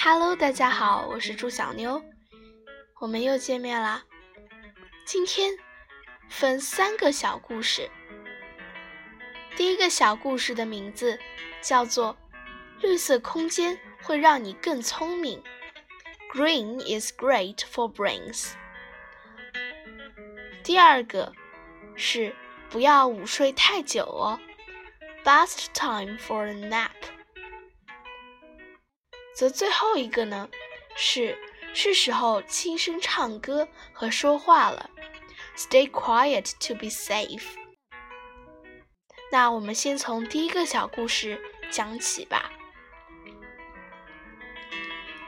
Hello，大家好，我是朱小妞，我们又见面啦。今天分三个小故事。第一个小故事的名字叫做《绿色空间会让你更聪明》，Green is great for brains。第二个是不要午睡太久哦，Best time for a nap。则最后一个呢，是是时候轻声唱歌和说话了，Stay quiet to be safe。那我们先从第一个小故事讲起吧。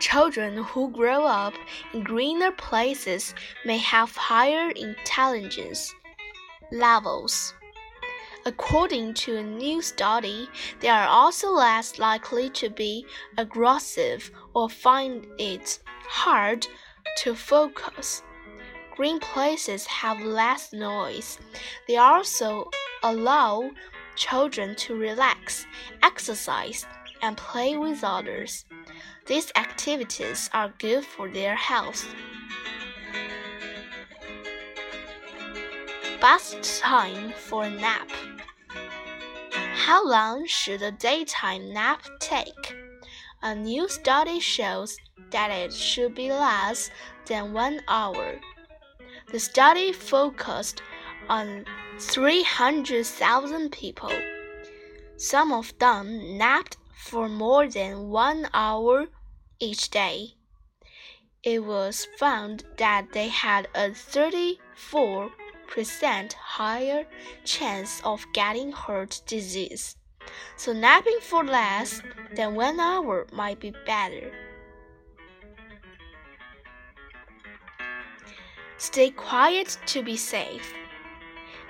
Children who grow up in greener places may have higher intelligence levels. According to a new study, they are also less likely to be aggressive or find it hard to focus. Green places have less noise. They also allow children to relax, exercise, and play with others. These activities are good for their health. Best time for a nap. How long should a daytime nap take? A new study shows that it should be less than one hour. The study focused on 300,000 people. Some of them napped for more than one hour each day. It was found that they had a 34 percent higher chance of getting heart disease. So napping for less than one hour might be better. Stay quiet to be safe.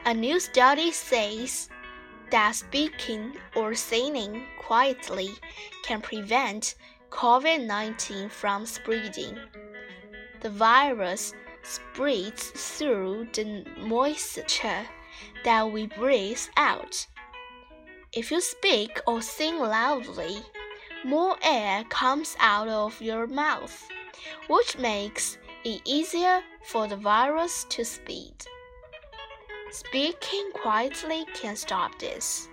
A new study says that speaking or singing quietly can prevent COVID 19 from spreading. The virus spreads through the moisture that we breathe out. If you speak or sing loudly, more air comes out of your mouth, which makes it easier for the virus to spread. Speaking quietly can stop this.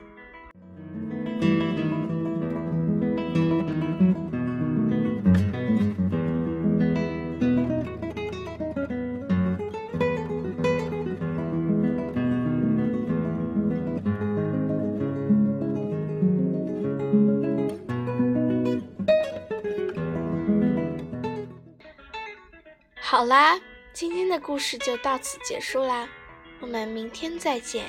好啦，今天的故事就到此结束啦，我们明天再见。